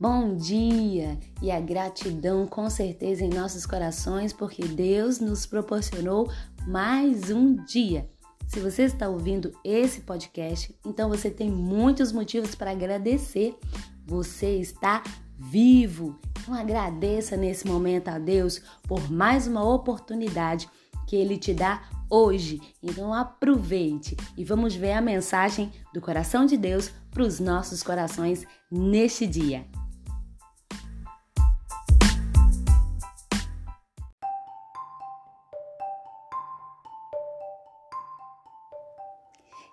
Bom dia! E a gratidão com certeza em nossos corações, porque Deus nos proporcionou mais um dia. Se você está ouvindo esse podcast, então você tem muitos motivos para agradecer. Você está vivo. Então agradeça nesse momento a Deus por mais uma oportunidade que Ele te dá hoje. Então aproveite e vamos ver a mensagem do coração de Deus para os nossos corações neste dia.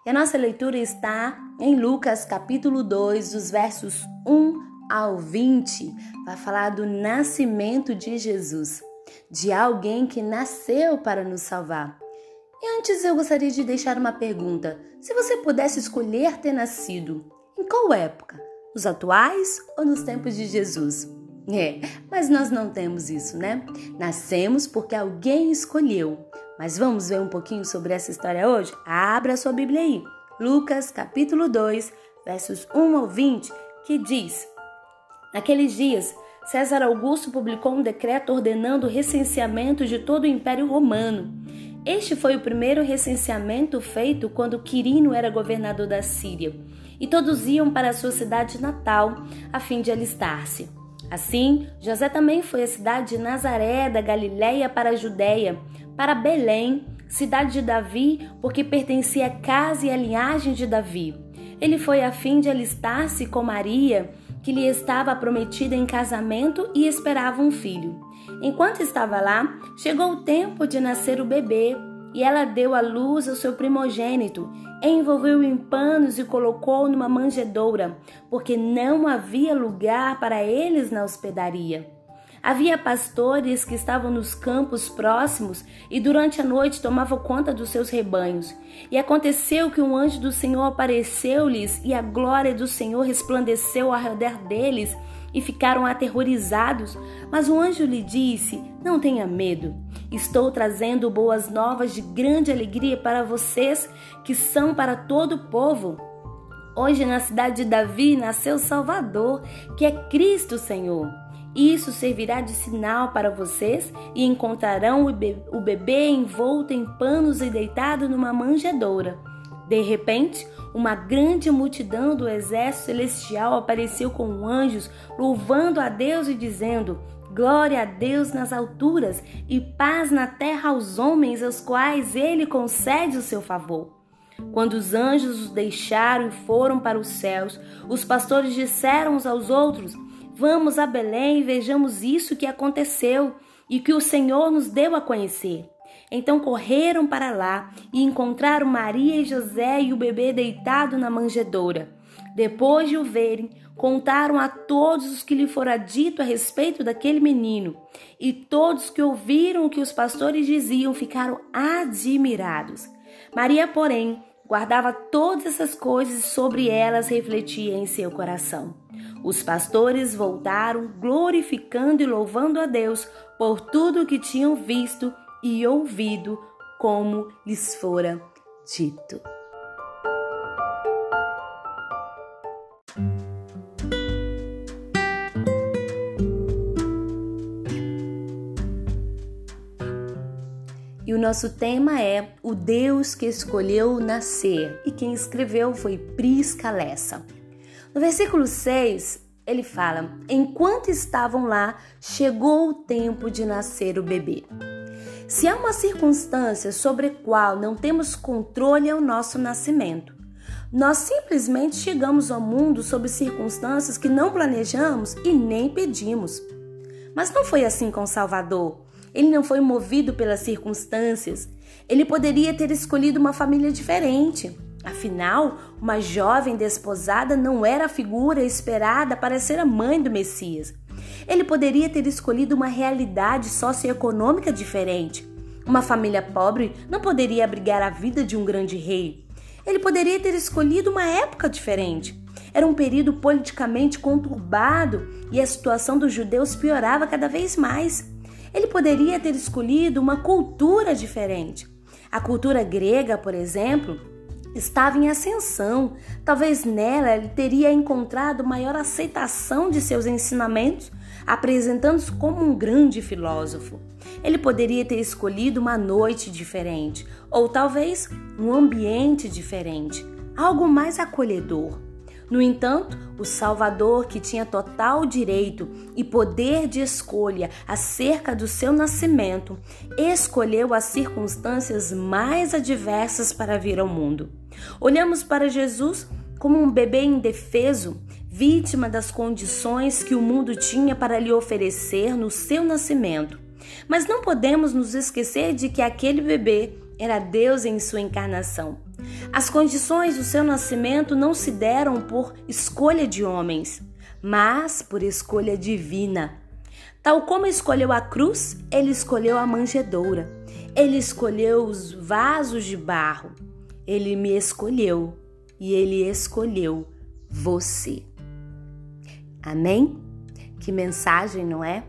E a nossa leitura está em Lucas capítulo 2, dos versos 1 ao 20. Vai falar do nascimento de Jesus, de alguém que nasceu para nos salvar. E antes eu gostaria de deixar uma pergunta: se você pudesse escolher ter nascido, em qual época? Nos atuais ou nos tempos de Jesus? É, mas nós não temos isso, né? Nascemos porque alguém escolheu. Mas vamos ver um pouquinho sobre essa história hoje? Abra sua Bíblia aí. Lucas, capítulo 2, versos 1 ao 20, que diz: Naqueles dias, César Augusto publicou um decreto ordenando o recenseamento de todo o Império Romano. Este foi o primeiro recenseamento feito quando Quirino era governador da Síria, e todos iam para sua cidade natal a fim de alistar-se. Assim, José também foi à cidade de Nazaré da Galiléia para a Judéia, para Belém, cidade de Davi, porque pertencia à casa e à linhagem de Davi. Ele foi a fim de alistar-se com Maria, que lhe estava prometida em casamento e esperava um filho. Enquanto estava lá, chegou o tempo de nascer o bebê, e ela deu à luz ao seu primogênito, envolveu-o em panos e colocou numa manjedoura, porque não havia lugar para eles na hospedaria. Havia pastores que estavam nos campos próximos e durante a noite tomavam conta dos seus rebanhos. E aconteceu que um anjo do Senhor apareceu-lhes e a glória do Senhor resplandeceu ao redor deles e ficaram aterrorizados. Mas o anjo lhe disse: Não tenha medo. Estou trazendo boas novas de grande alegria para vocês, que são para todo o povo. Hoje, na cidade de Davi, nasceu Salvador, que é Cristo Senhor. Isso servirá de sinal para vocês e encontrarão o bebê envolto em panos e deitado numa manjedoura. De repente, uma grande multidão do exército celestial apareceu com anjos, louvando a Deus e dizendo: Glória a Deus nas alturas e paz na terra aos homens aos quais ele concede o seu favor. Quando os anjos os deixaram e foram para os céus, os pastores disseram uns aos outros: Vamos a Belém e vejamos isso que aconteceu e que o Senhor nos deu a conhecer. Então correram para lá e encontraram Maria e José e o bebê deitado na manjedoura. Depois de o verem, contaram a todos os que lhe fora dito a respeito daquele menino. E todos que ouviram o que os pastores diziam ficaram admirados. Maria, porém, guardava todas essas coisas e sobre elas refletia em seu coração. Os pastores voltaram, glorificando e louvando a Deus por tudo o que tinham visto e ouvido, como lhes fora dito. E o nosso tema é O Deus que escolheu nascer. E quem escreveu foi Prisca Lessa. No versículo 6, ele fala: Enquanto estavam lá, chegou o tempo de nascer o bebê. Se há uma circunstância sobre a qual não temos controle, é o nosso nascimento. Nós simplesmente chegamos ao mundo sob circunstâncias que não planejamos e nem pedimos. Mas não foi assim com Salvador. Ele não foi movido pelas circunstâncias. Ele poderia ter escolhido uma família diferente. Afinal, uma jovem desposada não era a figura esperada para ser a mãe do Messias. Ele poderia ter escolhido uma realidade socioeconômica diferente. Uma família pobre não poderia abrigar a vida de um grande rei. Ele poderia ter escolhido uma época diferente. Era um período politicamente conturbado e a situação dos judeus piorava cada vez mais. Ele poderia ter escolhido uma cultura diferente. A cultura grega, por exemplo, estava em ascensão. Talvez nela ele teria encontrado maior aceitação de seus ensinamentos, apresentando-se como um grande filósofo. Ele poderia ter escolhido uma noite diferente, ou talvez um ambiente diferente, algo mais acolhedor. No entanto, o Salvador, que tinha total direito e poder de escolha acerca do seu nascimento, escolheu as circunstâncias mais adversas para vir ao mundo. Olhamos para Jesus como um bebê indefeso, vítima das condições que o mundo tinha para lhe oferecer no seu nascimento. Mas não podemos nos esquecer de que aquele bebê era Deus em sua encarnação. As condições do seu nascimento não se deram por escolha de homens, mas por escolha divina. Tal como escolheu a cruz, ele escolheu a manjedoura. Ele escolheu os vasos de barro. Ele me escolheu e ele escolheu você. Amém? Que mensagem, não é?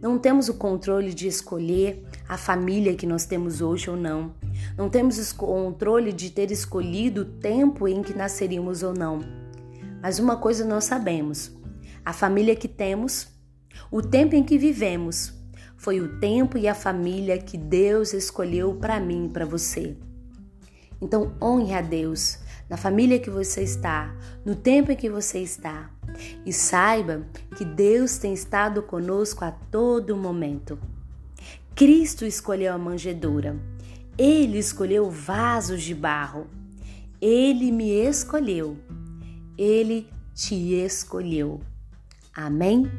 Não temos o controle de escolher a família que nós temos hoje ou não. Não temos controle de ter escolhido o tempo em que nasceríamos ou não. Mas uma coisa nós sabemos: a família que temos, o tempo em que vivemos, foi o tempo e a família que Deus escolheu para mim e para você. Então honre a Deus na família que você está, no tempo em que você está. E saiba que Deus tem estado conosco a todo momento. Cristo escolheu a manjedoura. Ele escolheu vasos de barro. Ele me escolheu. Ele te escolheu. Amém?